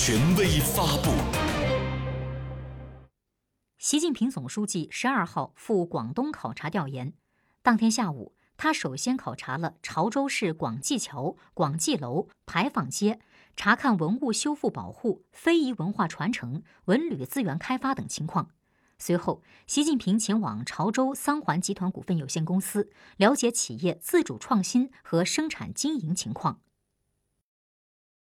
权威发布。习近平总书记十二号赴广东考察调研，当天下午，他首先考察了潮州市广济桥、广济楼、牌坊街，查看文物修复保护、非遗文化传承、文旅资源开发等情况。随后，习近平前往潮州三环集团股份有限公司，了解企业自主创新和生产经营情况。